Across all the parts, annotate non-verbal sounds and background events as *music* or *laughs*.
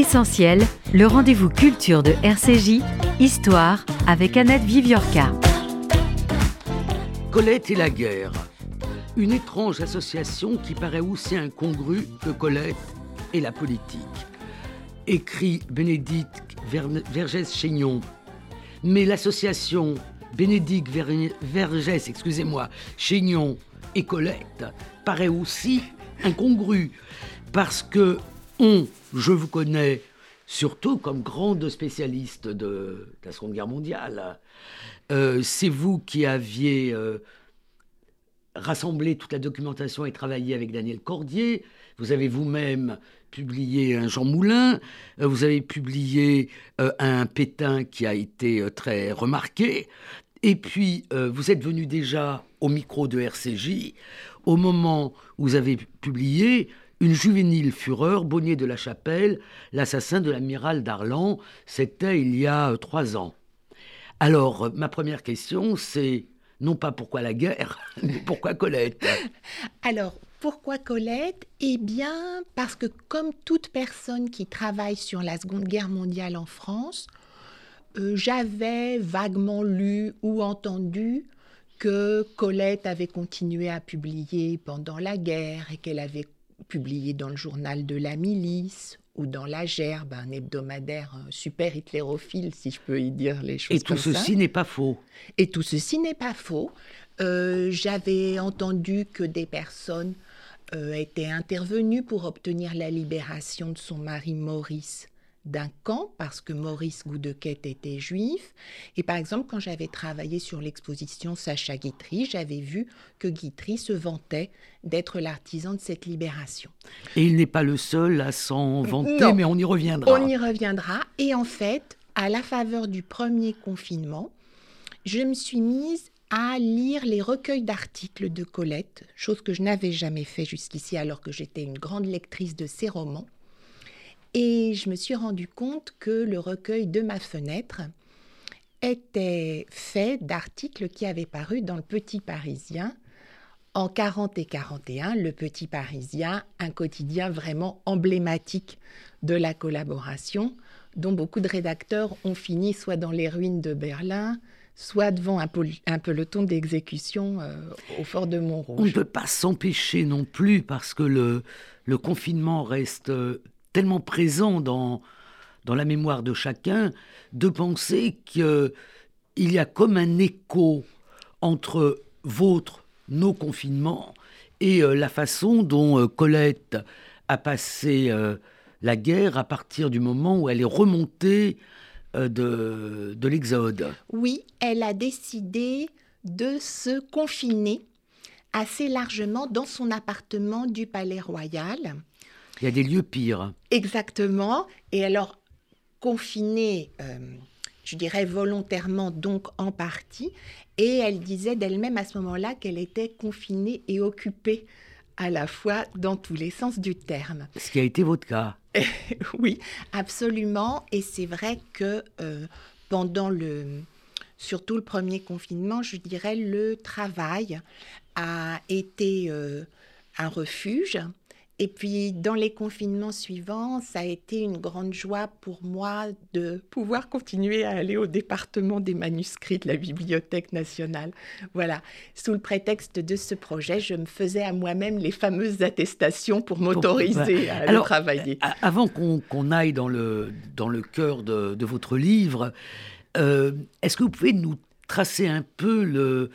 Essentiel, le rendez-vous culture de RCJ, Histoire avec Annette Viviorca. Colette et la guerre. Une étrange association qui paraît aussi incongrue que Colette et la politique. Écrit Bénédicte Vergès-Chaignon. Mais l'association Bénédicte Vergès, excusez-moi, Chaignon et Colette paraît aussi incongrue parce que on, je vous connais surtout comme grande spécialiste de, la Seconde Guerre mondiale. Euh, c'est vous qui aviez euh, rassemblé toute la documentation et travaillé avec Daniel Cordier. Vous avez vous-même publié un Jean Moulin. Euh, vous avez publié un Pétain qui a été très remarqué. Et puis, vous êtes venu déjà au micro de RCJ au moment où vous avez publié une juvénile fureur, Bonnier de la Chapelle, l'assassin de l'amiral d'Arlan, c'était il y a euh, trois ans. Alors, euh, ma première question, c'est non pas pourquoi la guerre, *laughs* mais pourquoi Colette? Alors, pourquoi Colette? Eh bien, parce que comme toute personne qui travaille sur la Seconde Guerre mondiale en France, euh, j'avais vaguement lu ou entendu que Colette avait continué à publier pendant la guerre et qu'elle avait publié dans le journal de la milice ou dans La Gerbe, un hebdomadaire super hitlérophile, si je peux y dire les choses. Et tout ceci n'est pas faux. Et tout ceci n'est pas faux. Euh, j'avais entendu que des personnes euh, étaient intervenues pour obtenir la libération de son mari Maurice d'un camp parce que Maurice Goudequette était juif. Et par exemple, quand j'avais travaillé sur l'exposition Sacha Guitry, j'avais vu que Guitry se vantait d'être l'artisan de cette libération. Et il n'est pas le seul à s'en vanter, mais on y reviendra. On y reviendra. Et en fait, à la faveur du premier confinement, je me suis mise à lire les recueils d'articles de Colette, chose que je n'avais jamais fait jusqu'ici alors que j'étais une grande lectrice de ses romans. Et je me suis rendu compte que le recueil de ma fenêtre était fait d'articles qui avaient paru dans le Petit Parisien en 40 et 41. Le Petit Parisien, un quotidien vraiment emblématique de la collaboration, dont beaucoup de rédacteurs ont fini soit dans les ruines de Berlin, soit devant un, peloton d'exécution euh, au fort de Montrouge. On ne peut pas s'empêcher non plus, parce que le, le confinement reste euh, tellement présent dans, dans la mémoire de chacun, de penser qu'il y a comme un écho entre votre, nos confinements, et euh, la façon dont euh, Colette a passé euh, la guerre à partir du moment où elle est remontée de, de l'Exode. Oui, elle a décidé de se confiner assez largement dans son appartement du Palais Royal il y a des lieux pires. Exactement. Et alors, confinée, euh, je dirais volontairement, donc en partie. Et elle disait d'elle-même à ce moment-là qu'elle était confinée et occupée à la fois dans tous les sens du terme. Ce qui a été votre cas. *laughs* oui, absolument. Et c'est vrai que euh, pendant le, surtout le premier confinement, je dirais, le travail a été euh, un refuge et puis, dans les confinements suivants, ça a été une grande joie pour moi de pouvoir continuer à aller au département des manuscrits de la Bibliothèque nationale. Voilà, sous le prétexte de ce projet, je me faisais à moi-même les fameuses attestations pour m'autoriser à travailler. Euh, avant qu'on aille dans le, dans le cœur de, votre livre, euh, est-ce que vous pouvez nous tracer un peu le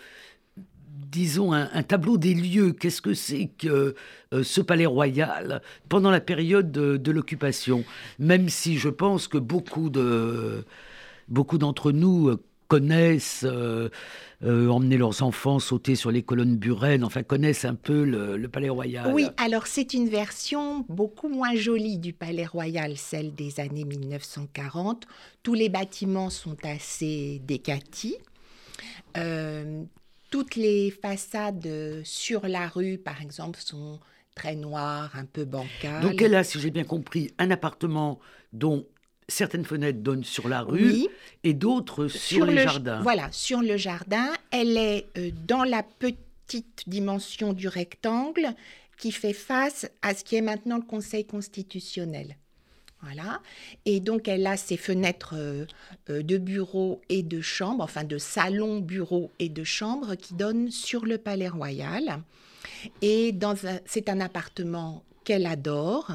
disons, un, tableau des lieux. Qu'est-ce que c'est que euh, ce palais royal pendant la période de, l'occupation? Même si je pense que beaucoup de beaucoup d'entre nous euh, connaissent, euh, emmener leurs enfants sauter sur les colonnes burennes, enfin connaissent un peu le, palais royal. Oui, alors c'est une version beaucoup moins jolie du palais royal, celle des années 1940. Tous les bâtiments sont assez décatis. Toutes les façades sur la rue, par exemple, sont très noires, un peu bancales. Donc elle a, si j'ai bien compris, un appartement dont certaines fenêtres donnent sur la rue et d'autres sur, les jardins. Voilà, sur le jardin. Elle est euh, dans la petite dimension du rectangle qui fait face à ce qui est maintenant le Conseil constitutionnel. Voilà. Et donc, elle a ses fenêtres euh, euh, de bureau et de chambre, enfin de salon, bureau et de chambre qui donnent sur le Palais Royal. Et c'est un appartement qu'elle adore.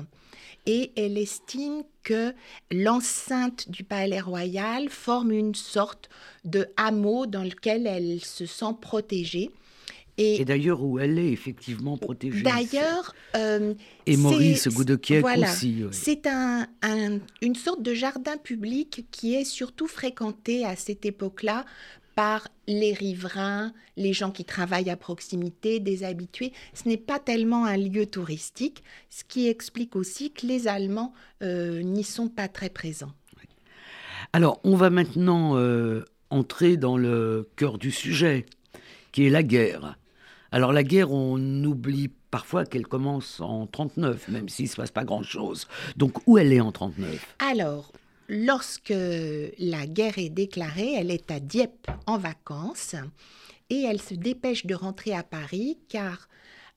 Et elle estime que l'enceinte du Palais Royal forme une sorte de hameau dans lequel elle se sent protégée. Et, d'ailleurs, où elle est effectivement protégée. D'ailleurs. Euh, et Maurice Goudekieck aussi. C'est un, une sorte de jardin public qui est surtout fréquenté à cette époque-là par les riverains, les gens qui travaillent à proximité, des habitués. Ce n'est pas tellement un lieu touristique, ce qui explique aussi que les Allemands euh, n'y sont pas très présents. Alors, on va maintenant euh, entrer dans le cœur du sujet, qui est la guerre. Alors la guerre, on oublie parfois qu'elle commence en 39, même s'il ne se passe pas grand-chose. Donc où elle est en 39 Alors, lorsque la guerre est déclarée, elle est à Dieppe en vacances et elle se dépêche de rentrer à Paris car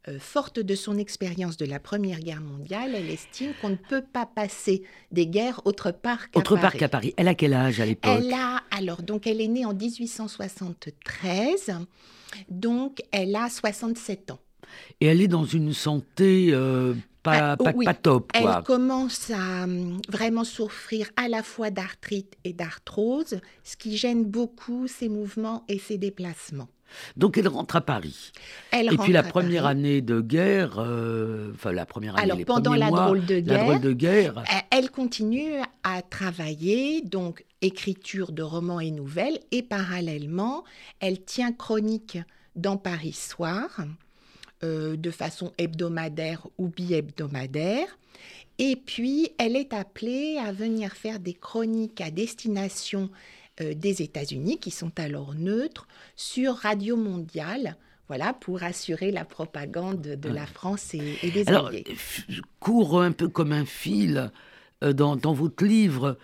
euh, forte de son expérience de la Première Guerre mondiale, elle estime qu'on ne peut pas passer des guerres autre part qu'à Autre part qu'à Paris. Elle a quel âge à l'époque? Elle a alors donc elle est née en 1873. Donc, elle a 67 ans. Et elle est dans une santé euh, pas, ah, pas, top. Quoi. Elle commence à hum, vraiment souffrir à la fois d'arthrite et d'arthrose, ce qui gêne beaucoup ses mouvements et ses déplacements. Donc elle rentre à Paris. Elle et puis la première année de guerre, euh, enfin la première année, Alors pendant la, drôle de guerre, la drôle de guerre, elle continue à travailler, donc écriture de romans et nouvelles, et parallèlement, elle tient chronique dans Paris Soir, euh, de façon hebdomadaire ou bi-hebdomadaire. Et puis, elle est appelée à venir faire des chroniques à destination euh, des États-Unis, qui sont alors neutres, sur Radio Mondiale. Voilà, pour assurer la propagande de la France et, des alors, Je cours un peu comme un fil euh, dans, dans votre livre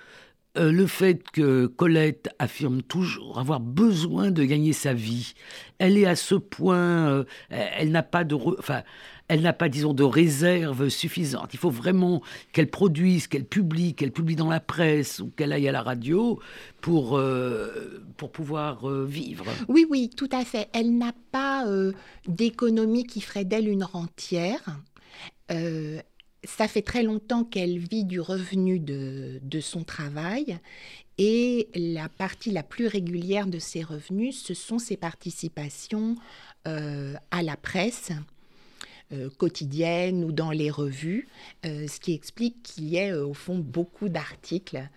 euh, le fait que Colette affirme toujours avoir besoin de gagner sa vie, elle est à ce point, euh, elle n'a pas de, enfin, elle n'a pas, disons, de réserve suffisante. Il faut vraiment qu'elle produise, qu'elle publie, qu'elle publie dans la presse ou qu'elle aille à la radio pour, euh, pour pouvoir vivre. Oui, oui, tout à fait. Elle n'a pas d'économie qui ferait d'elle une rentière ça fait très longtemps qu'elle vit du revenu de, son travail et la partie la plus régulière de ses revenus, ce sont ses participations euh, à la presse euh, quotidienne ou dans les revues, euh, ce qui explique qu'il y ait au fond beaucoup d'articles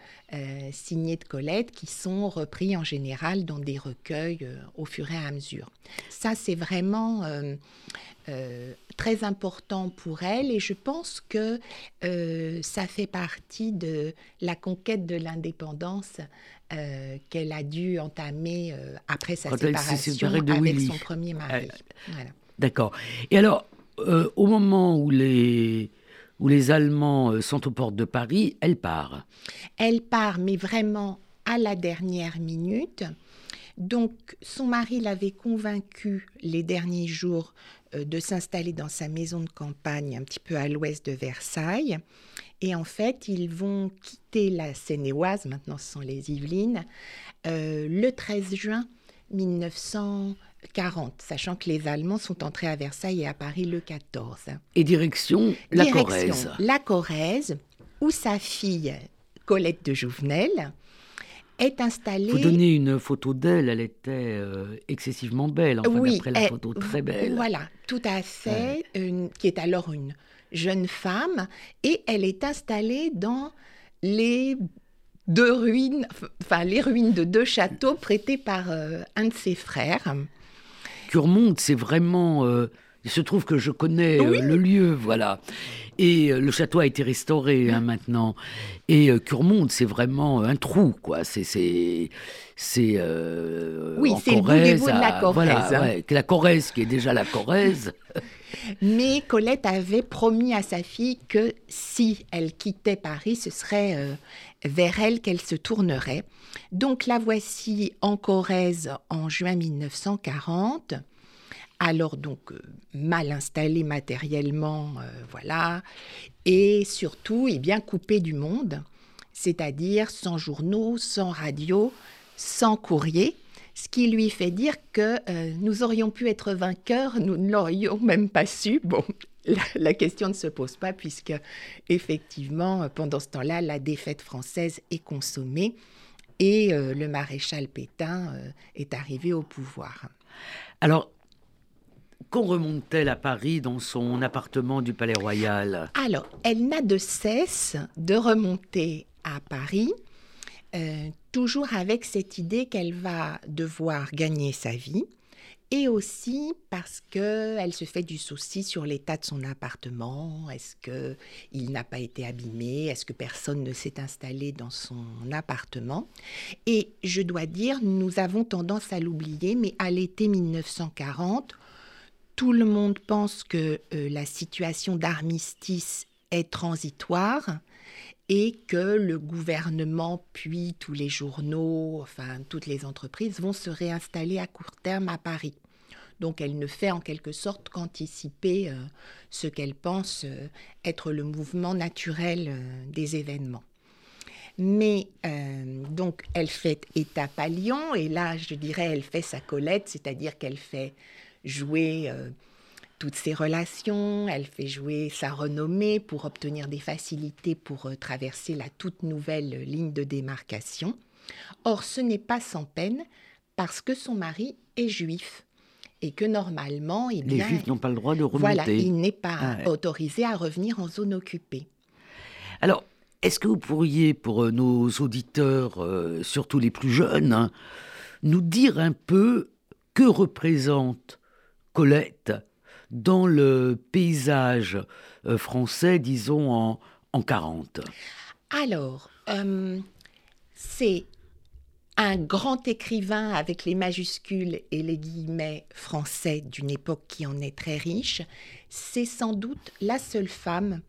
signés de Colette qui sont repris en général dans des recueils au fur et à mesure. Ça, c'est vraiment euh, très important pour elle et je pense que euh, ça fait partie de la conquête de l'indépendance euh, qu'elle a dû entamer après sa séparation avec son premier mari. D'accord. Et alors, au moment où les, où les Allemands sont aux portes de Paris, elle part. Elle part, mais vraiment à la dernière minute. Donc, son mari l'avait convaincu les derniers jours euh, de s'installer dans sa maison de campagne un petit peu à l'ouest de Versailles. Et en fait, ils vont quitter la Seine-et-Oise, maintenant ce sont les Yvelines, euh, le 13 juin 1940, sachant que les Allemands sont entrés à Versailles et à Paris le 14. Et direction la Corrèze. La Corrèze, où sa fille Colette de Jouvenel est installée. Vous donnez une photo d'elle, elle était euh, excessivement belle, enfin, oui, d'après la photo, très belle. Voilà, tout à fait, qui est alors une jeune femme, et elle est installée dans les deux ruines, enfin les ruines de deux châteaux prêtés par euh, un de ses frères. Curmonde, c'est vraiment euh, il se trouve que je connais euh, le lieu, voilà. Et euh, le château a été restauré hein, maintenant. Et euh, Curmonde, c'est vraiment un trou, quoi. C'est c'est c'est oui, c'est le bout de la Corrèze. Voilà, hein. la Corrèze qui est déjà la Corrèze. *laughs* Mais Colette avait promis à sa fille que si elle quittait Paris, ce serait vers elle qu'elle se tournerait. Donc la voici en Corrèze en juin 1940 alors donc mal installée matériellement, voilà, et surtout, eh bien, coupée du monde, c'est-à-dire sans journaux, sans radio, sans courrier, ce qui lui fait dire que euh, nous aurions pu être vainqueurs, nous ne l'aurions même pas su. Bon, *laughs* la, question ne se pose pas puisque effectivement, pendant ce temps-là, la défaite française est consommée et euh, le maréchal Pétain euh, est arrivé au pouvoir. Alors, qu'on remonte-t-elle à Paris dans son appartement du Palais Royal? Alors, elle n'a de cesse de remonter à Paris euh, toujours avec cette idée qu'elle va devoir gagner sa vie et aussi parce qu'elle se fait du souci sur l'état de son appartement. Est-ce qu'il n'a pas été abîmé? Est-ce que personne ne s'est installé dans son appartement? Et je dois dire, nous avons tendance à l'oublier, mais à l'été 1940, tout le monde pense que euh, la situation d'armistice est transitoire et que le gouvernement, puis tous les journaux, enfin toutes les entreprises vont se réinstaller à court terme à Paris. Donc elle ne fait en quelque sorte qu'anticiper euh, ce qu'elle pense euh, être le mouvement naturel euh, des événements. Mais donc elle fait étape à Lyon et là je dirais elle fait sa Colette, c'est-à-dire qu'elle fait jouer toutes ses relations, elle fait jouer sa renommée pour obtenir des facilités pour euh, traverser la toute nouvelle ligne de démarcation. Or, ce n'est pas sans peine parce que son mari est juif et que normalement, eh les juifs n'ont pas le droit de remonter. Voilà, il n'est pas ah autorisé à revenir en zone occupée. Alors, est-ce que vous pourriez, pour euh, nos auditeurs, euh, surtout les plus jeunes, hein, nous dire un peu que représente Colette dans le paysage euh, français, disons, en, en 40 Alors, euh, c'est un grand écrivain avec les majuscules et les guillemets français d'une époque qui en est très riche. C'est sans doute la seule femme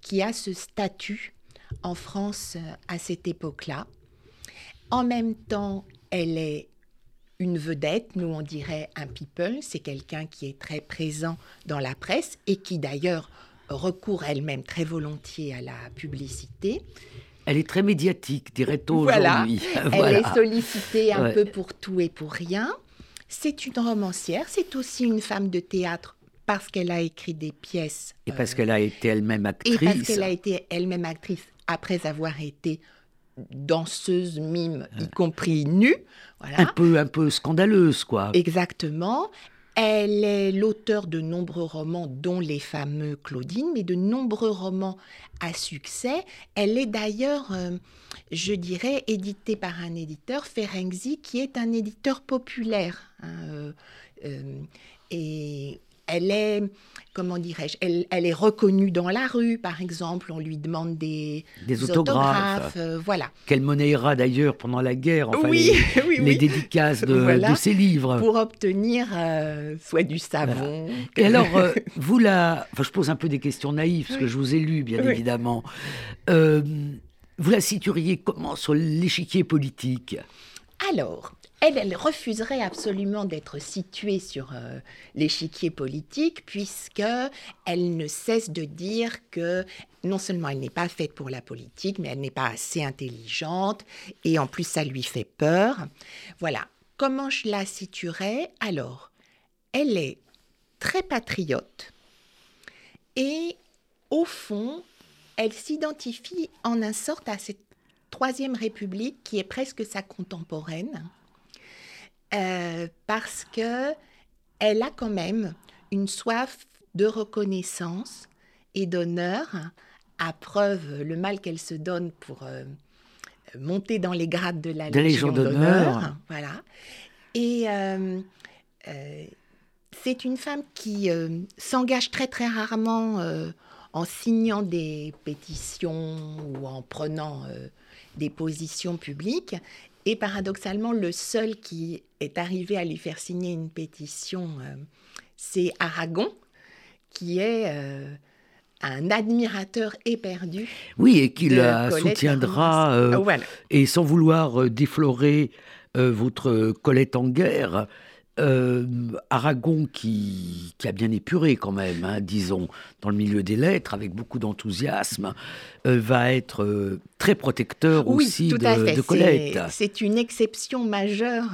qui a ce statut en France euh, à cette époque-là. En même temps, elle est une vedette, nous on dirait un people, c'est quelqu'un qui est très présent dans la presse et qui d'ailleurs recourt elle-même très volontiers à la publicité. Elle est très médiatique, dirait-on aujourd'hui. Elle *laughs* est sollicitée un peu pour tout et pour rien. C'est une romancière, c'est aussi une femme de théâtre parce qu'elle a écrit des pièces. Et parce qu'elle a été elle-même actrice. Et parce qu'elle a été elle-même actrice après avoir été danseuse mime, y compris nue. Un peu, un peu scandaleuse, quoi. Exactement. Elle est l'auteur de nombreux romans, dont les fameux Claudine, mais de nombreux romans à succès. Elle est d'ailleurs, euh, je dirais, éditée par un éditeur, Ferenczi, qui est un éditeur populaire. Hein, euh, euh, et elle est, comment dirais-je, elle, est reconnue dans la rue, par exemple, on lui demande des, autographes, euh, voilà. Qu'elle monnaiera d'ailleurs pendant la guerre, enfin oui, les, *laughs* dédicaces de, ses livres. Pour obtenir euh, soit du savon. Et alors, euh, *laughs* vous la, enfin, je pose un peu des questions naïves, parce que je vous ai lu, bien évidemment. vous la situeriez comment sur l'échiquier politique? Alors, elle, refuserait absolument d'être située sur euh, l'échiquier politique puisque elle ne cesse de dire que non seulement elle n'est pas faite pour la politique, mais elle n'est pas assez intelligente et en plus ça lui fait peur. Voilà. Comment je la situerais? Alors, elle est très patriote et au fond, elle s'identifie en un sorte à cette Troisième République qui est presque sa contemporaine euh, parce que elle a quand même une soif de reconnaissance et d'honneur, à preuve le mal qu'elle se donne pour euh, monter dans les grades de la Légion d'honneur. Voilà. Et euh, c'est une femme qui s'engage très très rarement en signant des pétitions ou en prenant des positions publiques. Et paradoxalement, le seul qui est arrivé à lui faire signer une pétition, euh, c'est Aragon, qui est euh, un admirateur éperdu. Oui, et qui la soutiendra. Euh, et sans vouloir déflorer votre Colette en guerre, euh, Aragon qui, a bien épuré quand même, hein, disons, dans le milieu des lettres, avec beaucoup d'enthousiasme, euh, va être euh, très protecteur aussi de, Colette. C'est une exception majeure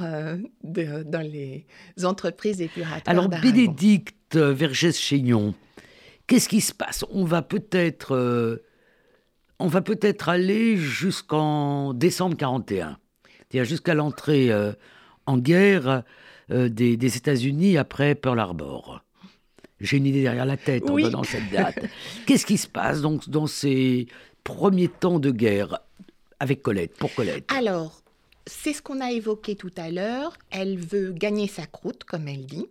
dans les entreprises épuratoires. Alors Bénédicte Vergès-Chaignon, qu'est-ce qui se passe? On va peut-être on va peut-être aller jusqu'en décembre 41, c'est-à-dire jusqu'à l'entrée en guerre euh, des, États-Unis après Pearl Harbor. J'ai une idée derrière la tête en donnant cette date. *laughs* Qu'est-ce qui se passe donc dans ces premiers temps de guerre avec Colette, pour Colette? Alors, c'est ce qu'on a évoqué tout à l'heure. Elle veut gagner sa croûte, comme elle dit.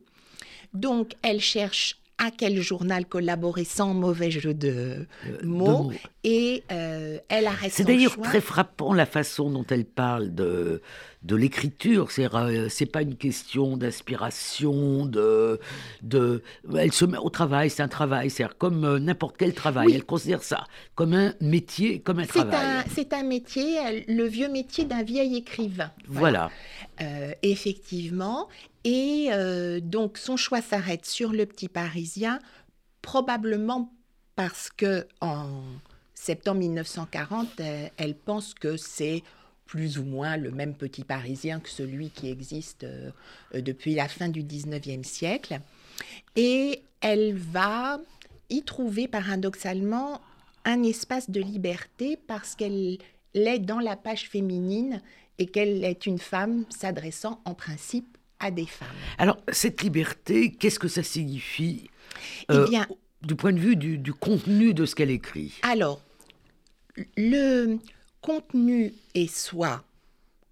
Donc, elle cherche à quel journal collaborer sans mauvais jeu de, euh, mots. Et euh, elle arrête C'est d'ailleurs très frappant la façon dont elle parle de, de l'écriture. C'est euh, c'est pas une question d'inspiration, de, de. Elle se met au travail, c'est un travail. C'est comme n'importe quel travail. Elle considère ça comme un métier, comme un travail. C'est un métier, le vieux métier d'un vieil écrivain. Voilà. effectivement. Et euh, donc son choix s'arrête sur le petit Parisien, probablement parce que en septembre 1940, euh, elle, pense que c'est plus ou moins le même petit Parisien que celui qui existe euh, depuis la fin du 19e siècle. Et elle va y trouver paradoxalement un espace de liberté parce qu'elle est dans la page féminine et qu'elle est une femme s'adressant en principe des femmes. Alors, cette liberté, qu'est-ce que ça signifie eh euh, bien, du point de vue du, contenu de ce qu'elle écrit? Alors, le contenu est soit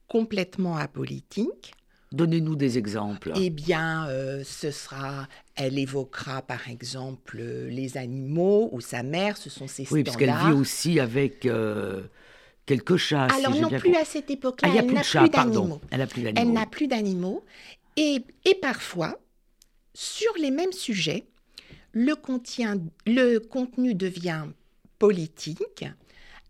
complètement apolitique, Donnez-nous des exemples. Eh bien, euh, ce sera, elle évoquera par exemple les animaux ou sa mère, ce sont ses oui, standards. Oui, parce qu'elle vit aussi avec euh, quelques chats. Alors non plus à cette époque-là, ah, elle n'a plus d'animaux. Elle n'a plus d'animaux. Et, parfois, sur les mêmes sujets, le, le contenu devient politique,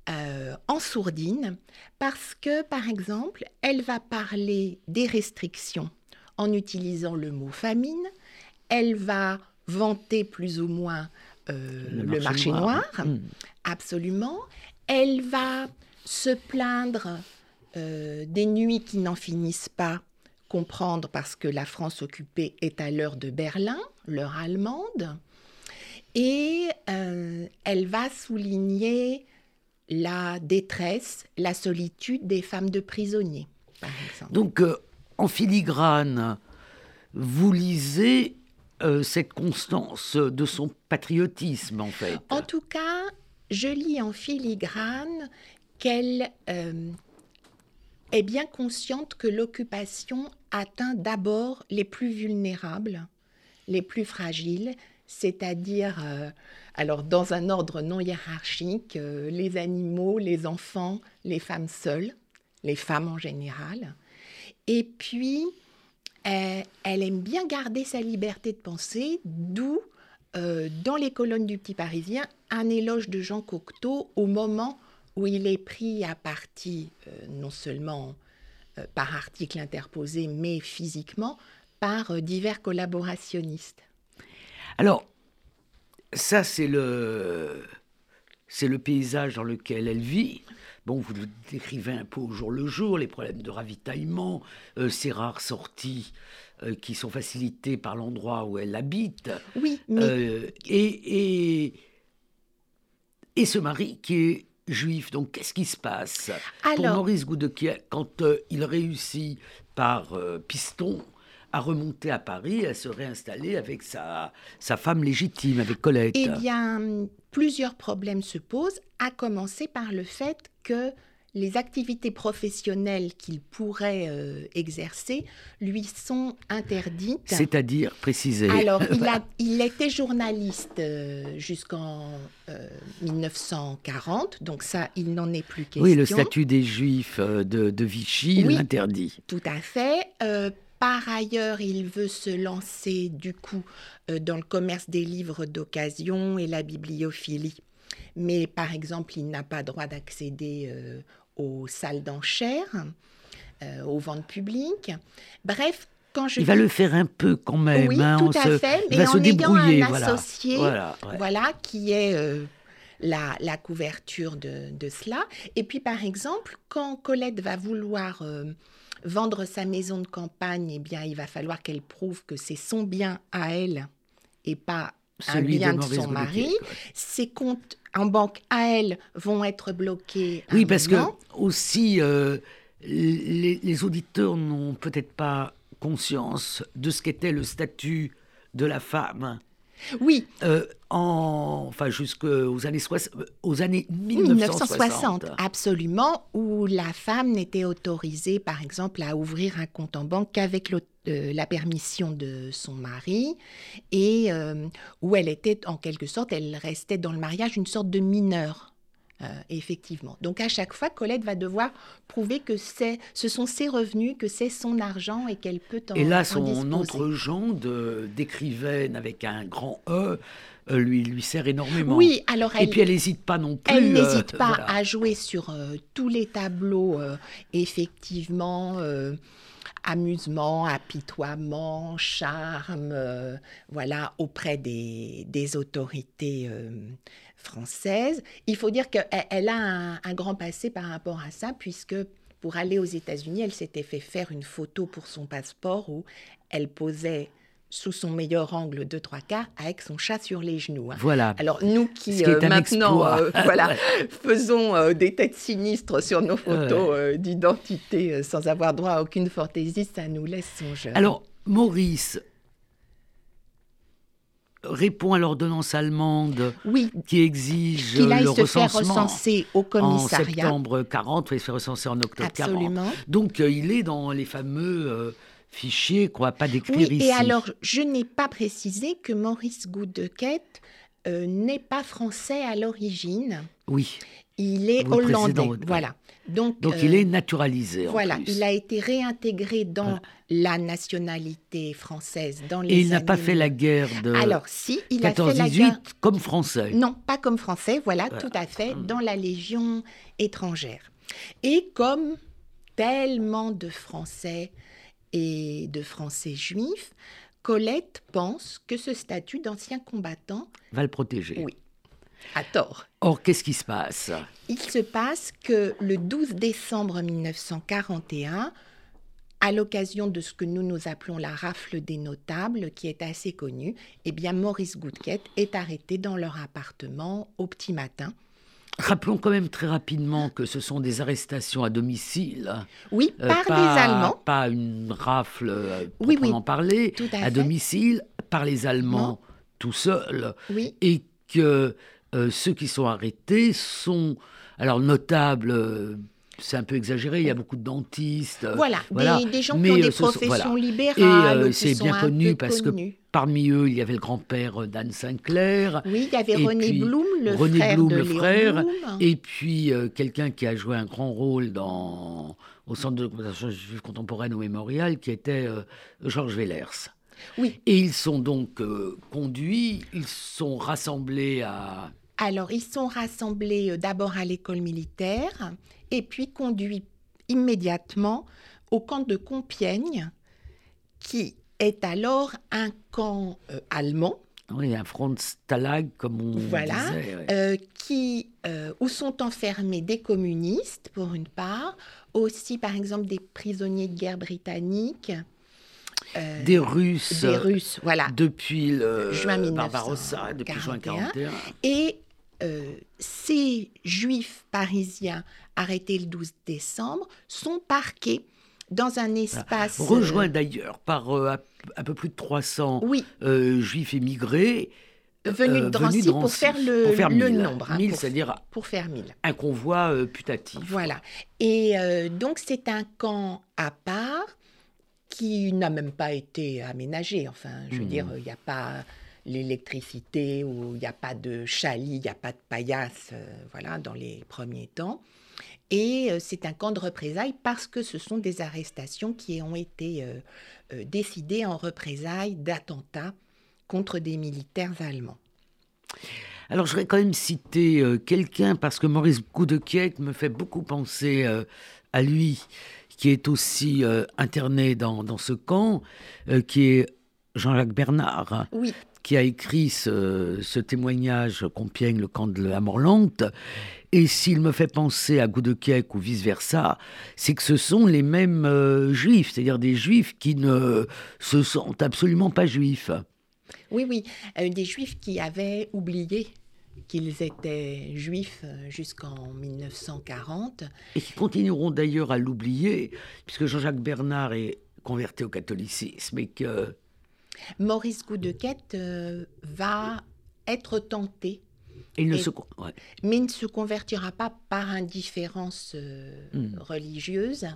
euh, en sourdine, parce que, par exemple, elle va parler des restrictions. En utilisant le mot famine, elle va vanter plus ou moins euh, le, marché, noir, hmm. absolument, elle va se plaindre euh, des nuits qui n'en finissent pas comprendre parce que la France occupée est à l'heure de Berlin, l'heure allemande, et elle va souligner la détresse, la solitude des femmes de prisonniers, par exemple. Donc, euh, en filigrane, vous lisez euh, cette constance de son patriotisme, en fait. En tout cas, je lis en filigrane qu'elle est bien consciente que l'occupation atteint d'abord les plus vulnérables, les plus fragiles, c'est-à-dire, euh, alors dans un ordre non hiérarchique, euh, les animaux, les enfants, les femmes seules, les femmes en général. Et puis, euh, elle aime bien garder sa liberté de penser, d'où, dans les colonnes du Petit Parisien, un éloge de Jean Cocteau au moment où il est pris à partie, non seulement par article interposé, mais physiquement, par divers collaborationnistes. Alors, ça, c'est le, c'est le paysage dans lequel elle vit. Bon, vous le décrivez un peu au jour le jour, les problèmes de ravitaillement, euh, ces rares sorties qui sont facilitées par l'endroit où elle habite. Oui, mais... et, et, et ce mari qui est juif. Donc, qu'est-ce qui se passe? Pour Maurice Goudequier quand euh, il réussit par euh, piston à remonter à Paris, à se réinstaller avec sa, sa femme légitime, avec Colette Eh bien, plusieurs problèmes se posent, à commencer par le fait que les activités professionnelles qu'il pourrait euh, exercer lui sont interdites. C'est-à-dire, préciser. Alors, il, a, *laughs* il était journaliste euh, jusqu'en 1940, euh, donc ça, il n'en est plus question. Oui, le statut des Juifs de, de Vichy l'interdit. Tout à fait. Par ailleurs, il veut se lancer du coup dans le commerce des livres d'occasion et la bibliophilie. Mais par exemple, il n'a pas droit d'accéder aux salles d'enchères, euh, aux ventes publiques. Bref, quand je il va le faire un peu quand même. Oui, hein, tout on à se- fait, il mais va en se ayant un voilà. associé, Voilà, ouais. voilà, qui est euh, la, la couverture de, de cela. Et puis, par exemple, quand Colette va vouloir euh, vendre sa maison de campagne, eh bien, il va falloir qu'elle prouve que c'est son bien à elle et pas un Celui bien de, son mari. Ses comptes en banque à elle vont être bloqués. un Oui, parce que aussi, euh, les, les auditeurs n'ont peut-être pas conscience de ce qu'était le statut de la femme. Oui, euh, en, enfin, jusqu'aux années, aux années 1960, 1960. absolument, où la femme n'était autorisée, par exemple, à ouvrir un compte en banque qu'avec euh, la permission de son mari, et euh, où elle était, en quelque sorte, elle restait dans le mariage une sorte de mineure. euh, effectivement. Donc à chaque fois, Colette va devoir prouver que c'est, ce sont ses revenus, que c'est son argent et qu'elle peut en Et là, son de- d'écrivaine avec un grand E euh, lui, lui sert énormément. Oui, alors Et puis elle n'hésite pas non plus. Elle euh, n'hésite pas voilà. à jouer sur euh, tous les tableaux, effectivement, amusement, apitoiement, charme, euh, voilà, auprès des, des autorités euh, françaises. Il faut dire qu'elle elle a un, un grand passé par rapport à ça, puisque pour aller aux États-Unis, elle s'était fait faire une photo pour son passeport où elle posait sous son meilleur angle de trois quarts avec son chat sur les genoux. hein. Voilà. Alors nous qui, euh, maintenant euh, *laughs* voilà, faisons euh, des têtes sinistres sur nos photos d'identité sans avoir droit à aucune fantaisie, ça nous laisse songeurs. Alors, Maurice répond à l'ordonnance allemande oui, qui exige qu'il aille le se faire recensement recenser au en commissariat. septembre 40, oui, il se fait recenser en octobre 40. Absolument. Donc, euh, il est dans les fameux euh, fichiers qu'on va pas décrire Oui, ici. et alors je n'ai pas précisé que Maurice Goudequette euh, n'est pas français à l'origine, Oui. il est Vous hollandais. Voilà. Donc, Donc, euh, il est naturalisé. en Voilà, plus. il a été réintégré dans Voilà. la nationalité française dans les Et il n'a pas fait la guerre de Alors, si, il a fait la 14-18 guerre. comme français. Non, pas comme français, voilà, Voilà. tout à fait, Mm. dans la Légion étrangère. Et comme tellement de Français et de Français juifs, Colette pense que ce statut d'ancien combattant Va le protéger. Oui. a tort. Or, qu'est-ce qui se passe? Il se passe que le 12 décembre 1941, à l'occasion de ce que nous nous appelons la rafle des notables, qui est assez connue, eh bien Maurice Goudquette est arrêté dans leur appartement au petit matin. Rappelons quand même très rapidement que ce sont des arrestations à domicile. Oui, euh, par pas, des Allemands. Pas une rafle euh, Oui, parler, tout à à, fait. domicile, par les Allemands Non. tout seuls. Oui, Et que euh, ceux qui sont arrêtés sont, alors notables, euh, c'est un peu exagéré, il y a beaucoup de dentistes. euh, voilà, voilà. Des, des gens Mais, qui ont euh, des sont- professions voilà. libérales. Et, euh, c'est bien connu parce que-. Parmi eux, il y avait le grand-père d'Anne Sinclair. Oui, il y avait René Blum, le René frère Blum, de le frère, Blum. Et puis, euh, quelqu'un qui a joué un grand rôle dans, au Centre de documentation juive contemporaine au Mémorial, qui était euh, Georges Wellers. Oui. Et ils sont donc euh, conduits, ils sont rassemblés à... Alors, ils sont rassemblés euh, d'abord à l'école militaire et puis conduits immédiatement au camp de Compiègne, qui est alors un camp euh, allemand, Oui, un front stalag, comme on Voilà. disait. ouais. euh, qui, euh, où sont enfermés des communistes, pour une part, aussi, par exemple, des prisonniers de guerre britanniques, euh, Des Russes, des Russes, voilà, depuis le Juin Barbarossa, depuis juin 1941. 41. Et euh, ces juifs parisiens arrêtés le 12 décembre sont parqués dans un espace. euh, Rejoint d'ailleurs par euh, à, à peu plus de 300 oui, euh, juifs émigrés. venus euh, de Drancy pour faire le, pour faire le 1000. nombre. hein, 1000, pour, c'est-à-dire pour faire 1000. un convoi euh, putatif. Voilà. Et euh, donc, c'est un camp à part qui n'a même pas été aménagé. Enfin, je veux Mhm. dire, il n'y a pas l'électricité ou il n'y a pas de chalit, il n'y a pas de paillasse, euh, voilà, dans les premiers temps. Et euh, c'est un camp de représailles parce que ce sont des arrestations qui ont été euh, euh, décidées en représailles d'attentats contre des militaires allemands. Alors, je voudrais quand même citer euh, quelqu'un, parce que Maurice Goudequiet me fait beaucoup penser euh, à lui, qui est aussi interné dans, ce camp, qui est Jean-Jacques Bernard. Oui qui a écrit ce, témoignage Compiègne, le camp de la Morlante. Et s'il me fait penser à Goudekek ou vice-versa, c'est que ce sont les mêmes euh, juifs, c'est-à-dire des juifs qui ne se sentent absolument pas juifs. Oui, oui, euh, des juifs qui avaient oublié qu'ils étaient juifs euh, jusqu'en 1940. Et qui continueront d'ailleurs à l'oublier, puisque Jean-Jacques Bernard est converti au catholicisme et que Maurice Goudequette euh, va être tenté. Il ne se... Mais il ne se convertira pas par indifférence euh, hmm. religieuse.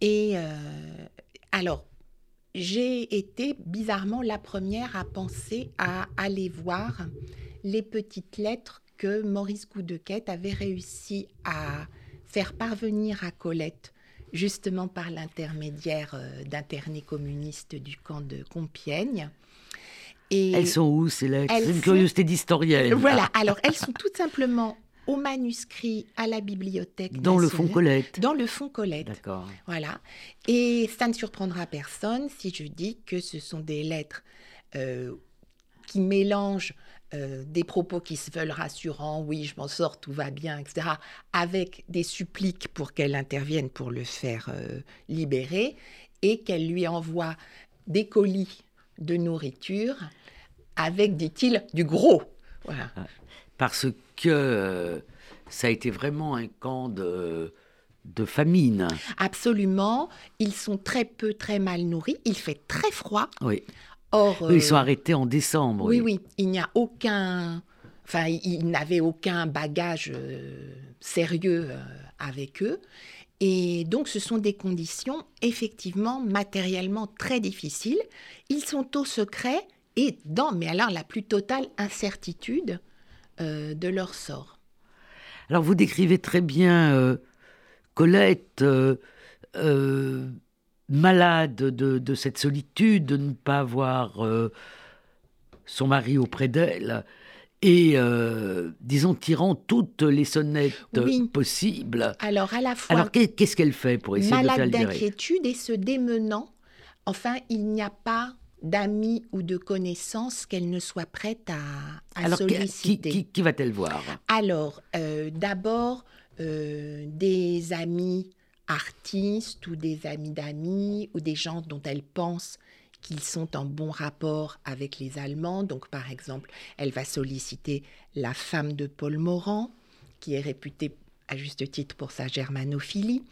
Et euh, alors, j'ai été bizarrement la première à penser à aller voir les petites lettres que Maurice Goudequette avait réussi à faire parvenir à Colette justement par l'intermédiaire euh, d'internés communistes du camp de Compiègne. Et elles sont où C'est une curiosité d'historienne. Voilà, alors elles *laughs* sont tout simplement au manuscrit à la bibliothèque. Dans le fond Colette. Dans le fond Colette. D'accord. Voilà. Et ça ne surprendra personne si je dis que ce sont des lettres euh, qui mélangent euh, des propos qui se veulent rassurants, oui, je m'en sors, tout va bien, etc., avec des suppliques pour qu'elle intervienne pour le faire euh, libérer, et qu'elle lui envoie des colis de nourriture avec, dit-il, du gros. Voilà. Parce que euh, ça a été vraiment un camp de, de famine. Absolument. Ils sont très peu, très mal nourris. Il fait très froid. Oui. Or, ils sont euh, arrêtés en décembre. Oui, oui. Il n'y a aucun. Enfin, ils n'avaient aucun bagage euh, sérieux euh, avec eux. Et donc, ce sont des conditions effectivement matériellement très difficiles. Ils sont au secret et dans, mais alors, la plus totale incertitude de leur sort. Alors, vous décrivez très bien Colette malade de, cette solitude, de ne pas avoir euh, son mari auprès d'elle, et, euh, disons, tirant toutes les sonnettes possibles. Alors, à la fois. Alors, qu'est-ce qu'elle fait pour essayer de faire Malade d'inquiétude et se démenant. Enfin, il n'y a pas d'amis ou de connaissances qu'elle ne soit prête à, Alors, solliciter. Qui, qui, va-t-elle voir? Alors, euh, d'abord, des amis artistes ou des amis d'amis ou des gens dont elle pense qu'ils sont en bon rapport avec les Allemands. Donc, par exemple, elle va solliciter la femme de Paul Morand, qui est réputée à juste titre pour sa germanophilie.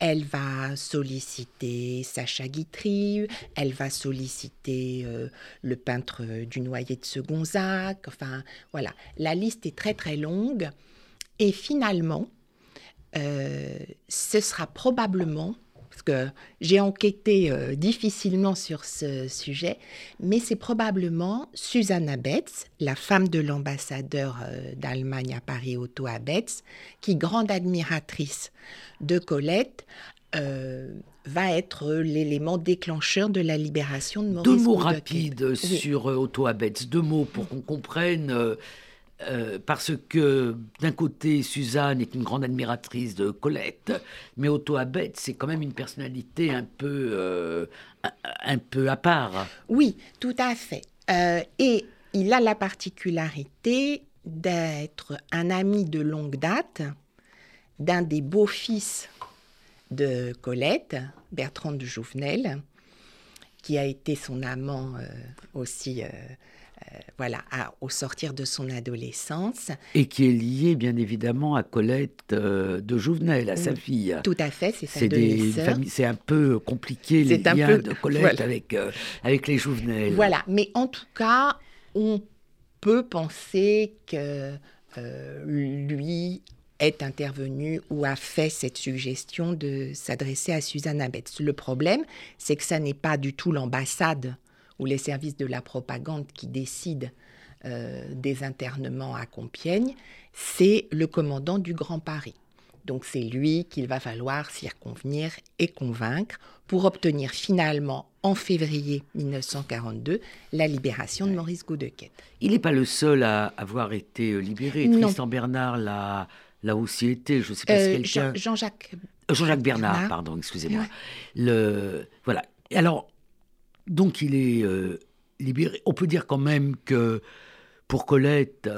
Elle va solliciter Sacha Guitry, elle va solliciter euh, le peintre du noyer de Segonzac. Enfin, voilà, la liste est très très longue. Et finalement, euh, ce sera probablement, parce que j'ai enquêté euh, difficilement sur ce sujet, mais c'est probablement Susanna Betz, la femme de l'ambassadeur euh, d'Allemagne à Paris, Otto Abetz, qui, grande admiratrice de Colette, va être l'élément déclencheur de la libération de Maurice Deux mots rapides sur Otto Abetz, deux mots pour qu'on comprenne euh, parce que d'un côté, Suzanne est une grande admiratrice de Colette, mais Otto Abet, c'est quand même une personnalité un peu, euh, un, peu à part. Oui, tout à fait. Euh, et il a la particularité d'être un ami de longue date d'un des beaux-fils de Colette, Bertrand de Jouvenel, qui a été son amant aussi euh, voilà, au sortir de son adolescence. Et qui est lié bien évidemment à Colette euh, de Jouvenel, à sa fille. Tout à fait, c'est sa des C'est un peu compliqué les liens de Colette avec, euh, avec les Jouvenel. Voilà, mais en tout cas, on peut penser que lui est intervenu ou a fait cette suggestion de s'adresser à Suzanne Abetz. Le problème, c'est que ça n'est pas du tout l'ambassade ou les services de la propagande qui décident euh, des internements à Compiègne, c'est le commandant du Grand Paris. Donc c'est lui qu'il va falloir circonvenir et convaincre pour obtenir finalement en février 1942 la libération de Maurice Gaudequette. Il n'est pas le seul à avoir été euh, libéré. Tristan Bernard l'a, aussi été. Je sais pas si euh, quelqu'un. Jean-Jacques Jean-Jacques Bernard, pardon, excusez-moi. Le voilà. Alors, donc il est libéré. On peut dire quand même que pour Colette,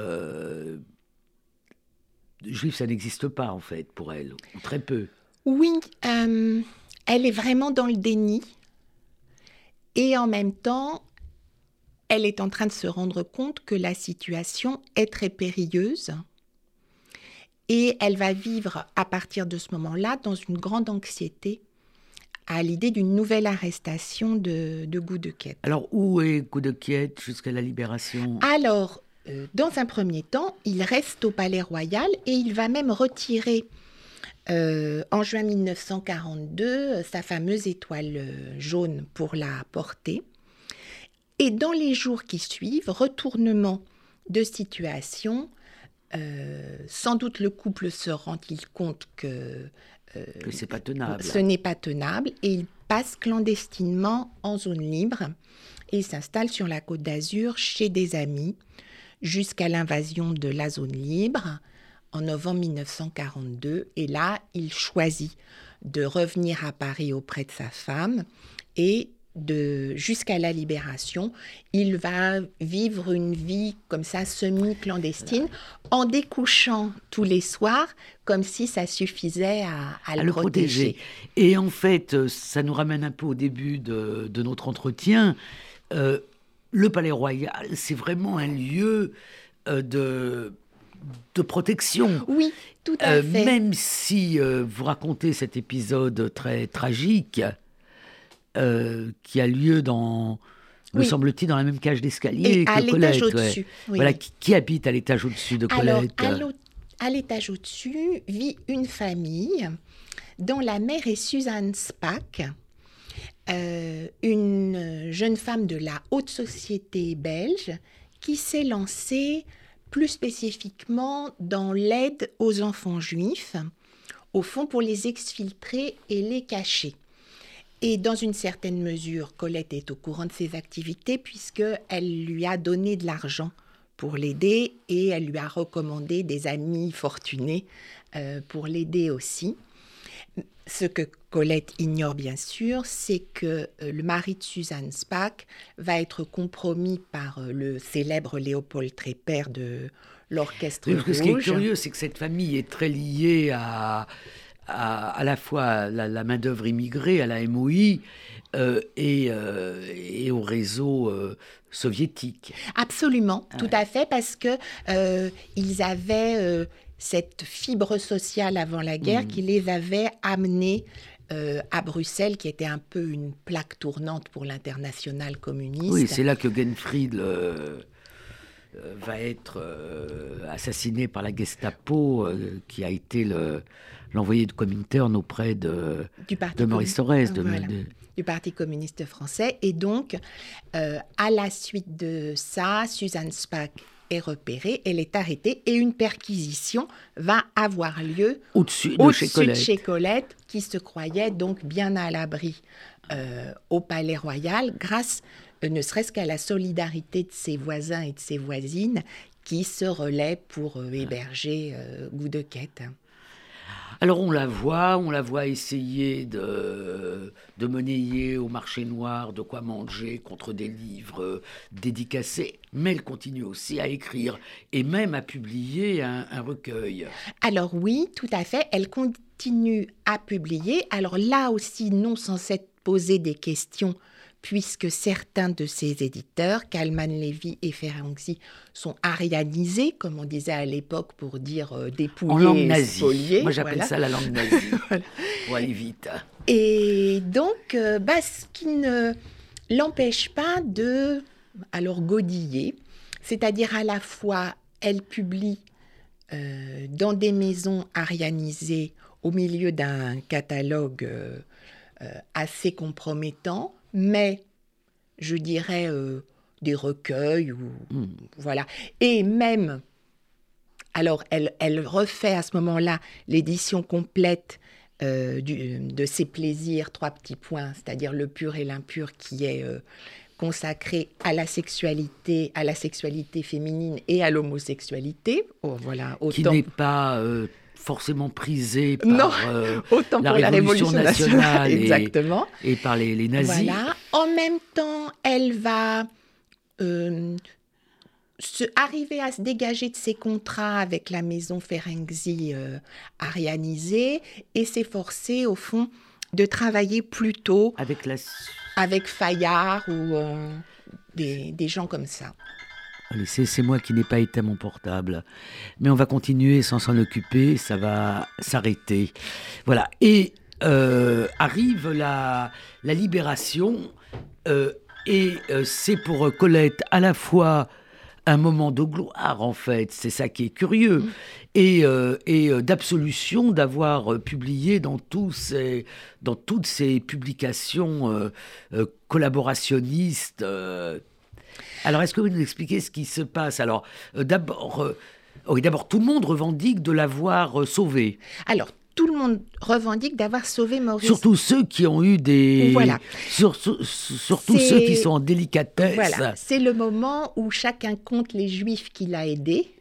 juif, ça n'existe pas en fait pour elle, très peu. Oui, elle est vraiment dans le déni. Et en même temps, elle est en train de se rendre compte que la situation est très périlleuse. Et elle va vivre à partir de ce moment-là dans une grande anxiété à l'idée d'une nouvelle arrestation de, de. Alors, où est Goudequette jusqu'à la libération? Alors, euh, dans un premier temps, il reste au Palais Royal et il va même retirer euh, en juin 1942 sa fameuse étoile euh, jaune pour la porter. Et dans les jours qui suivent, retournement de situation, sans doute le couple se rend-il compte que, pas tenable. ce n'est pas tenable et il passe clandestinement en zone libre et s'installe sur la côte d'Azur chez des amis jusqu'à l'invasion de la zone libre en novembre 1942. Et là, il choisit de revenir à Paris auprès de sa femme et de jusqu'à la libération, il va vivre une vie comme ça semi-clandestine en découchant tous les soirs comme si ça suffisait à, le, protéger. Et en fait, ça nous ramène un peu au début de, notre entretien. Euh, le Palais Royal, c'est vraiment un lieu euh, de, de protection. Oui, tout à euh, fait. Même si euh, vous racontez cet épisode très tragique qui a lieu dans, me semble-t-il, dans la même cage d'escalier que à l'étage au-dessus. Voilà, qui, habite à l'étage au-dessus de Colette? Alors, à l'étage au-dessus vit une famille dont la mère est Suzanne Spack. Euh, une jeune femme de la haute société belge qui s'est lancée plus spécifiquement dans l'aide aux enfants juifs, au fond pour les exfiltrer et les cacher. Et dans une certaine mesure, Colette est au courant de ses activités puisqu'elle lui a donné de l'argent pour l'aider et elle lui a recommandé des amis fortunés euh, pour l'aider aussi. Ce que Colette ignore bien sûr, c'est que euh, le mari de Suzanne Spack va être compromis par euh, le célèbre Léopold Trépère de l'Orchestre Rouge. Ce qui est curieux, c'est que cette famille est très liée à, à, la fois la, main-d'œuvre immigrée, à la MOI, euh, et, au réseau soviétique. Absolument, tout à fait, parce que ils avaient cette fibre sociale avant la guerre mmh. qui les avait amenés euh, à Bruxelles, qui était un peu une plaque tournante pour l'international communiste. Oui, c'est là que Genfried euh, euh, va être assassiné par la Gestapo, qui a été l'envoyé de Comintern auprès de, de Maurice. De, du Parti communiste français. Et donc, à la suite de ça, Suzanne Spack est repérée, elle est arrêtée et une perquisition va avoir lieu au-dessus de, chez, Colette. qui se croyait donc bien à l'abri euh, au Palais Royal grâce euh, ne serait-ce qu'à la solidarité de ses voisins et de ses voisines qui se relaient pour euh, héberger Goudequette. Alors on la voit, on la voit essayer de, de monnayer au marché noir de quoi manger contre des livres dédicacés, mais elle continue aussi à écrire et même à publier un, un recueil. Alors oui, tout à fait, elle continue à publier. Alors là aussi, non sans s'être posé des questions puisque certains de ses éditeurs, Kalman Levy et Ferenczi, sont arianisés, comme on disait à l'époque pour dire euh, dépouillés, en langue nazie. Moi, j'appelle ça la langue nazie, *laughs* pour aller vite. Et donc, euh, bah, ce qui ne l'empêche pas de, alors, godiller, c'est-à-dire à la fois, elle publie euh, dans des maisons arianisées au milieu d'un catalogue assez compromettant, mais je dirais euh, des recueils ou hmm. voilà. Et même, alors elle, elle refait à ce moment-là l'édition complète euh, de ses plaisirs, trois petits points, c'est-à-dire le pur et l'impur qui est euh, consacré à la sexualité, à la sexualité féminine et à l'homosexualité. Oh, voilà, autant... Qui n'est pas forcément prisée par Non, euh, Autant la pour la Révolution Révolution nationale, nationale *laughs* et- exactement. et par les, les nazis. Voilà. En même temps, elle va euh, se, arriver à se dégager de ses contrats avec la maison Ferenczi euh, arianisée et s'efforcer, au fond, de travailler plutôt Avec la... avec Fayard ou euh, des, des gens comme ça. Allez, c'est moi qui n'ai pas été à mon portable. Mais on va continuer sans s'en occuper, ça va s'arrêter. Voilà. Et euh, arrive la, la libération, euh, et euh, c'est pour Colette à la fois un moment de gloire, en fait, c'est ça qui est curieux, et, euh, et d'absolution d'avoir publié dans, tous ces, dans toutes ces publications collaborationnistes. Alors, est-ce que vous nous expliquez ce qui se passe? Alors, euh, d'abord, euh, oui, d'abord, tout le monde revendique de l'avoir euh, sauvé. Alors, tout le monde revendique d'avoir sauvé Maurice. Surtout ceux qui ont eu des. Voilà. Sur- sur- surtout ceux qui sont en délicatesse. Voilà, c'est le moment où chacun compte les juifs qu'il a aidés,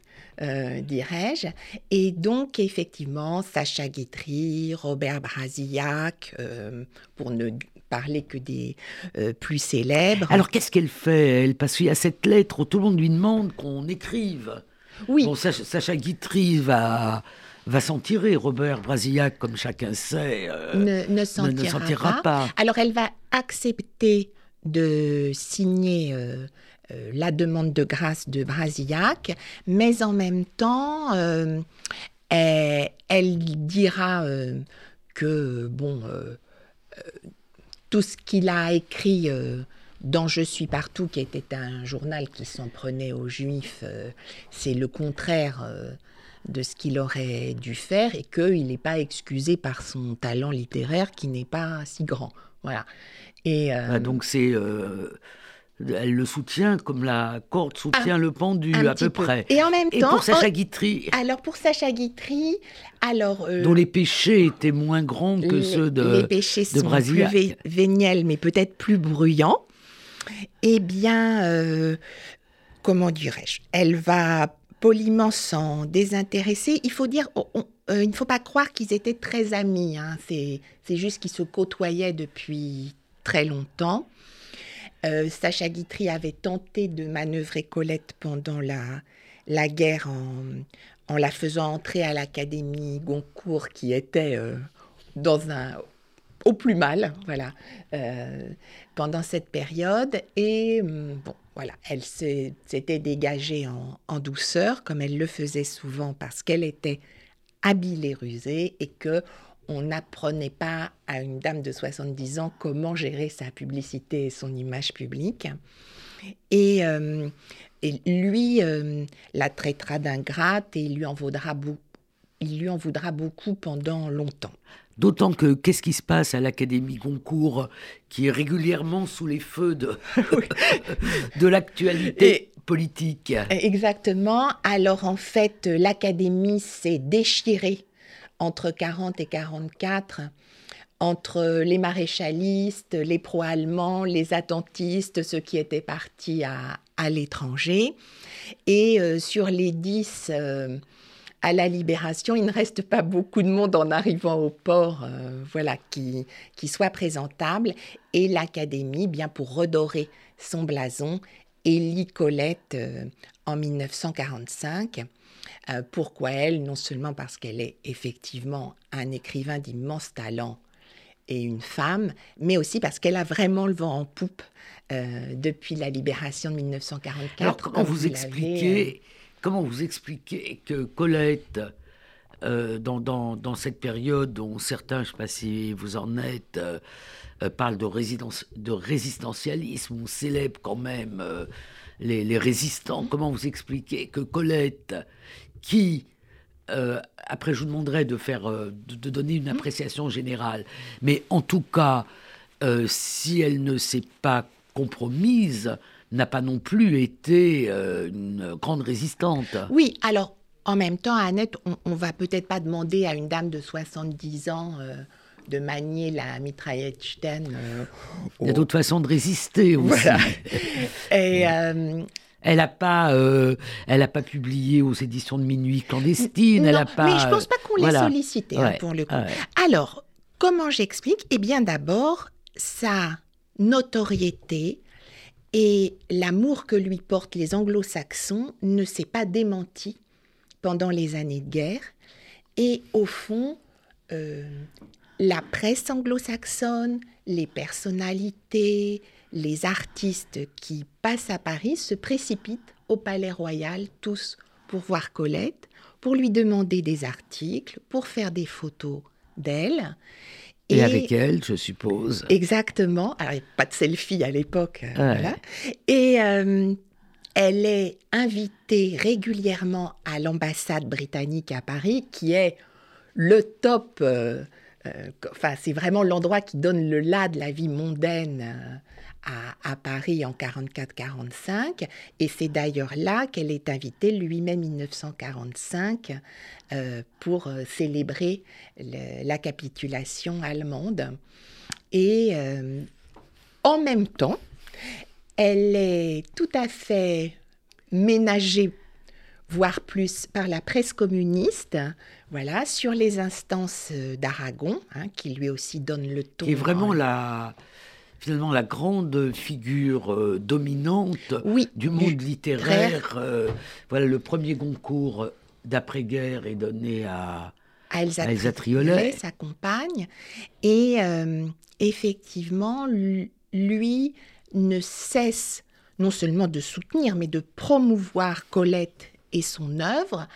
euh, dirais-je. Et donc, effectivement, Sacha Guitry, Robert Brasillac, euh, pour ne parler que des euh, plus célèbres. Alors, qu'est-ce qu'elle fait Elle? Parce qu'il y a cette lettre où tout le monde lui demande qu'on écrive. oui, Bon, Sacha, Sacha Guitry va, va s'en tirer. Robert Brasillac, comme chacun sait, euh, ne, ne s'en tirera pas. Alors, elle va accepter de signer euh, euh, la demande de grâce de Brasillac, mais en même temps, elle, elle dira que, bon, tout ce qu'il a écrit euh, dans Je suis partout, qui était un journal qui s'en prenait aux Juifs, euh, c'est le contraire euh, de ce qu'il aurait dû faire et qu'il n'est pas excusé par son talent littéraire qui n'est pas si grand. Voilà. Et Bah, donc, c'est. Elle le soutient comme la corde soutient le pendu, à peu peu. près. Et en même Et temps, pour Sacha en- Guitry, alors pour Sacha Guitry, alors euh, dont les péchés étaient moins grands que les- ceux de. les péchés de sont plus vé- véniels, mais peut-être plus bruyants. Eh bien, euh, comment dirais-je? Elle va poliment s'en désintéresser. Il faut dire, on- on- euh, il ne faut pas croire qu'ils étaient très amis. hein. C'est c'est juste qu'ils se côtoyaient depuis très longtemps. Euh, Sacha Guitry avait tenté de manœuvrer Colette pendant la, la guerre en, en la faisant entrer à l'Académie Goncourt, qui était euh, dans un, au plus mal, voilà, euh, pendant cette période. Et hum, bon, voilà, elle s'était dégagée en, en douceur, comme elle le faisait souvent, parce qu'elle était habile et rusée, et que on n'apprenait pas à une dame de 70 ans comment gérer sa publicité et son image publique. Et, euh, et lui euh, la traitera d'ingrate et il lui en vaudra beau- il lui en voudra beaucoup pendant longtemps. D'autant que qu'est-ce qui se passe à l'Académie Goncourt, qui est régulièrement sous les feux de, *laughs* de l'actualité politique? Exactement. Alors en fait, l'académie s'est déchirée entre 40 et 44 entre les maréchalistes, les pro-allemands, les attentistes, ceux qui étaient partis à, l'étranger. Et euh, sur les 10 euh, à la libération, il ne reste pas beaucoup de monde en arrivant au port euh, voilà, qui, qui soit présentable. Et l'Académie, bien pour redorer son blason, élit Colette en 1945. Euh, pourquoi elle? Non seulement parce qu'elle est effectivement un écrivain d'immense talent et une femme, mais aussi parce qu'elle a vraiment le vent en poupe euh, depuis la libération de 1944. Alors comment comme vous expliquez, comment vous expliquez que Colette, euh, dans, dans, dans cette période dont certains, je ne sais pas si vous en êtes, euh, euh, parlent de, résidence, de résistentialisme, on célèbre quand même euh, les, les résistants, comment vous expliquez que Colette, qui euh, après, je vous demanderai de faire, euh, de, de donner une appréciation générale. Mais en tout cas, euh, si elle ne s'est pas compromise, n'a pas non plus été une grande résistante. Oui, alors en même temps, Annette, on, on va peut-être pas demander à une dame de 70 ans de manier la mitraillette Stern. euh, Il y a au- d'autres façons de résister aussi. Voilà. *laughs* Et, euh, Elle n'a pas, euh, elle a pas publié aux éditions de Minuit clandestine. elle a pas. Mais je pense pas qu'on l'ait sollicité hein, pour le coup. Alors, comment j'explique? Eh bien, d'abord, sa notoriété et l'amour que lui portent les Anglo-Saxons ne s'est pas démenti pendant les années de guerre. Et au fond, euh, la presse anglo-saxonne, les personnalités, les artistes qui passent à Paris se précipitent au Palais Royal, tous pour voir Colette, pour lui demander des articles, pour faire des photos d'elle. Et, avec elle, je suppose. Exactement. Alors, il n'y a pas de selfie à l'époque. Euh, Et euh, elle est invitée régulièrement à l'ambassade britannique à Paris, qui est le top. Euh, enfin, c'est vraiment l'endroit qui donne le là de la vie mondaine à, Paris en 44-45, et c'est d'ailleurs là qu'elle est invitée, lui-même 1945, euh, pour euh, célébrer la capitulation allemande. Et euh, en même temps, elle est tout à fait ménagée voire plus par la presse communiste, voilà, sur les instances d'Aragon, hein, qui lui aussi donne le ton. Et vraiment la, finalement la grande figure euh, dominante du monde littéraire. Euh, voilà, le premier concours d'après-guerre est donné à, à Elsa, Triolet, sa compagne. Et euh, effectivement, lui ne cesse non seulement de soutenir, mais de promouvoir Colette et son œuvre,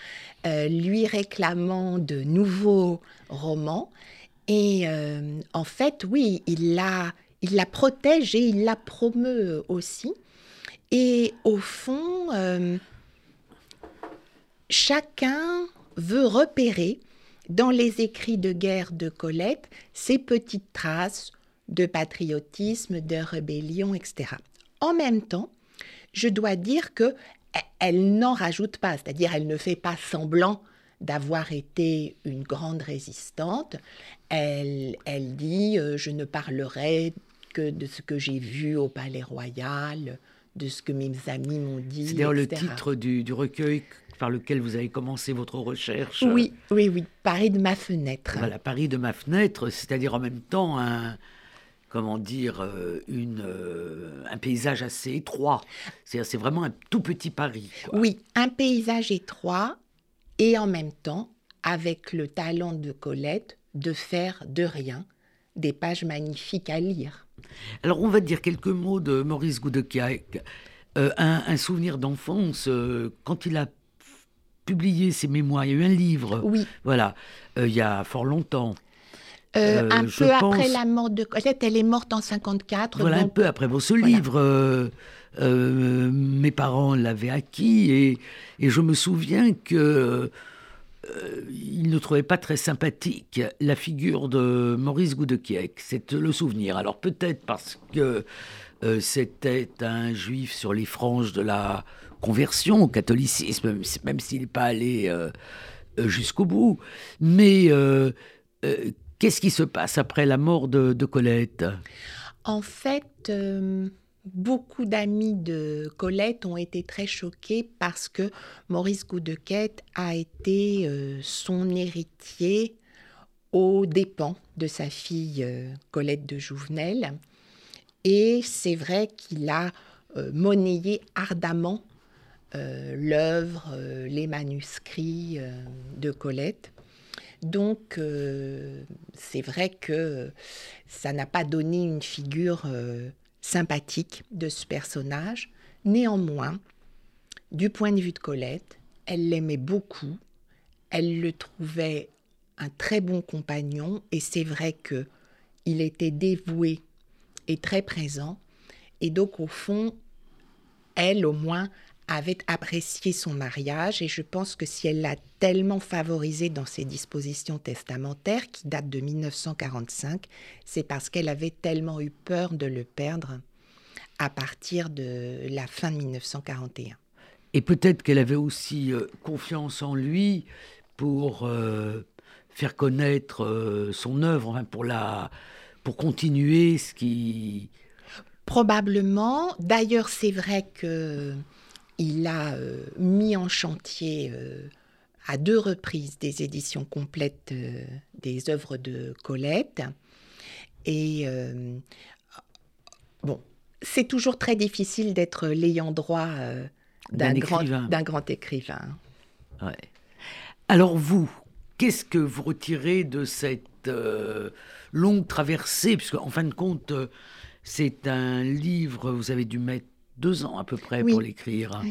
lui réclamant de nouveaux romans. Et en fait, oui, il l'a il la protège et il la promeut aussi. Et au fond, euh, chacun veut repérer dans les écrits de guerre de Colette ces petites traces de patriotisme, de rébellion, etc. En même temps, je dois dire que elle n'en rajoute pas, c'est-à-dire elle ne fait pas semblant d'avoir été une grande résistante. Elle, elle dit euh, je ne parlerai que de ce que j'ai vu au Palais Royal, de ce que mes amis m'ont dit. C'est d'ailleurs le titre du, recueil par lequel vous avez commencé votre recherche. Oui, oui, oui, Paris de ma fenêtre. Voilà, Paris de ma fenêtre, c'est-à-dire en même temps un, comment dire, euh, une, euh, un paysage assez étroit. C'est, vraiment un tout petit Paris. Oui, un paysage étroit et en même temps avec le talent de Colette de faire de rien des pages magnifiques à lire. Alors on va dire quelques mots de Maurice Goudecaïc. Euh, un, souvenir d'enfance, euh, quand il a publié ses mémoires, il y a eu un livre, oui. voilà, euh, il y a fort longtemps. Un peu après la mort de Colette, elle est morte en 54. Voilà, un peu après. Bon, ce livre, mes parents l'avaient acquis et, et, je me souviens que euh, il ne trouvait pas très sympathique la figure de Maurice Goudekiek. C'est le souvenir. Alors peut-être parce que euh, c'était un juif sur les franges de la conversion au catholicisme, même s'il n'est pas allé euh, jusqu'au bout. Mais qu'est-ce qui se passe après la mort de, Colette? En fait beaucoup d'amis de Colette ont été très choqués parce que Maurice Goudequette a été euh, son héritier aux dépens de sa fille euh, Colette de Jouvenel. Et c'est vrai qu'il a euh, monnayé ardemment l'œuvre, les manuscrits de Colette. Donc, c'est vrai que ça n'a pas donné une figure sympathique de ce personnage. Néanmoins, du point de vue de Colette, elle l'aimait beaucoup, elle le trouvait un très bon compagnon. Et c'est vrai que il était dévoué et très présent. Et donc au fond, elle au moins avait apprécié son mariage et je pense que si elle l'a tellement favorisé dans ses dispositions testamentaires qui datent de 1945, c'est parce qu'elle avait tellement eu peur de le perdre à partir de la fin de 1941. Et peut-être qu'elle avait aussi euh, confiance en lui pour euh, faire connaître euh, son œuvre, pour, la, pour continuer ce qui... Probablement. D'ailleurs, c'est vrai que il a mis en chantier à deux reprises des éditions complètes des œuvres de Colette. Et bon, c'est toujours très difficile d'être l'ayant droit d'un grand, grand, écrivain. Ouais. Alors vous, qu'est-ce que vous retirez de cette euh, longue traversée? Puisque en fin de compte, euh, c'est un livre, vous avez dû mettre deux ans à peu près pour l'écrire.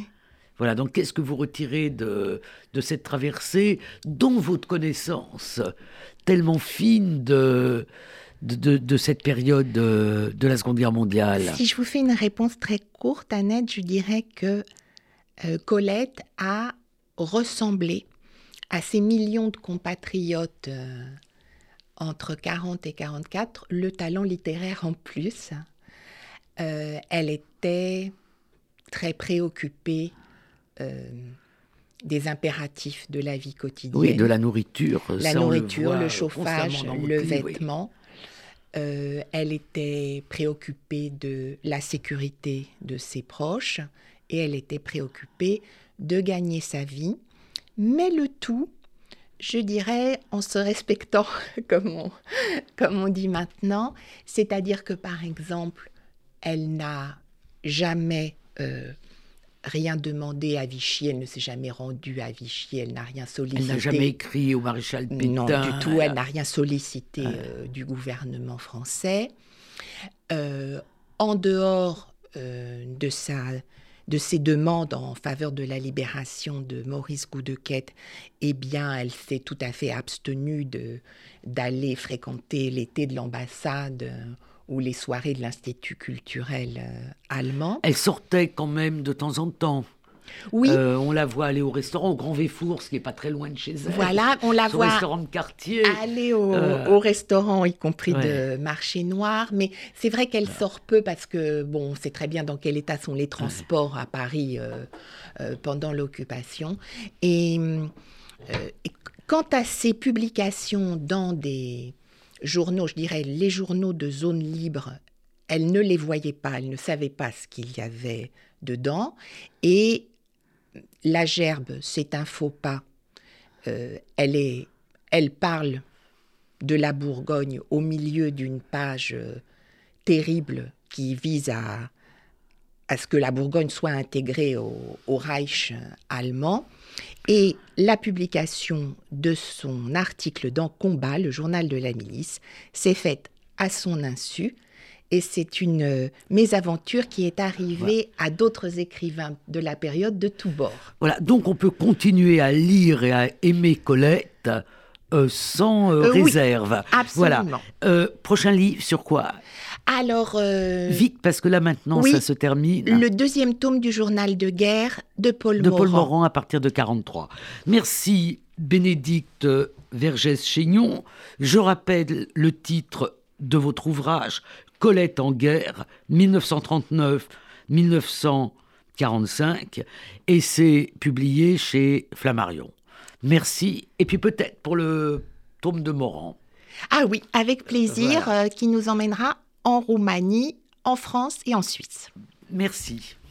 Voilà, donc qu'est-ce que vous retirez de, de cette traversée dont votre connaissance tellement fine de, de, de, cette période de, de, la Seconde Guerre mondiale? Si je vous fais une réponse très courte, Annette, je dirais que euh, Colette a ressemblé à ces millions de compatriotes euh, entre 40 et 44 le talent littéraire en plus. Euh, elle était très préoccupée des impératifs de la vie quotidienne. Oui, de la nourriture. La nourriture, le, chauffage, le vêtement. elle était préoccupée de la sécurité de ses proches et elle était préoccupée de gagner sa vie, mais le tout, je dirais, en se respectant, *laughs* comme on, comme on dit maintenant, c'est-à-dire que par exemple, elle n'a jamais euh, rien demandé à Vichy, elle ne s'est jamais rendue à Vichy, elle n'a rien sollicité. Elle n'a jamais écrit au maréchal Pétain. Non, du tout, elle n'a rien sollicité euh, du gouvernement français. Euh, en dehors de sa de ses demandes en faveur de la libération de Maurice Goudequette, eh bien, elle s'est tout à fait abstenue d'aller fréquenter l'été de l'ambassade ou les soirées de l'Institut culturel euh, allemand. Elle sortait quand même de temps en temps. Oui. Euh, on la voit aller au restaurant, au Grand Véfour, ce qui n'est pas très loin de chez elle. Voilà, on la voit. restaurant de quartier. Aller au, euh, restaurant, y compris de marché noir. Mais c'est vrai qu'elle sort peu parce que, bon, on sait très bien dans quel état sont les transports à Paris euh, pendant l'occupation. Et, et quant à ses publications dans des journaux, je dirais les journaux de zone libre, elle ne les voyait pas, elle ne savait pas ce qu'il y avait dedans. Et la gerbe, c'est un faux pas. Euh, elle, est, elle parle de la Bourgogne au milieu d'une page euh, terrible qui vise à, à ce que la Bourgogne soit intégrée au, au, Reich allemand. Et la publication de son article dans Combat, le journal de la milice, s'est faite à son insu et c'est une euh, mésaventure qui est arrivée à d'autres écrivains de la période de tous bords. Voilà, donc on peut continuer à lire et à aimer Colette euh, sans euh, réserve. absolument. Voilà. prochain livre sur quoi? Alors. Vite, parce que là maintenant, ça se termine. Le deuxième tome du journal de guerre de Paul de Morand. De Paul Morand à partir de 43. Merci, Bénédicte Vergès-Chaignon. Je rappelle le titre de votre ouvrage Colette en guerre, 1939-1945, et c'est publié chez Flammarion. Merci, et puis peut-être pour le tome de Morand. Ah oui, avec plaisir, euh, qui nous emmènera en Roumanie, en France et en Suisse. Merci.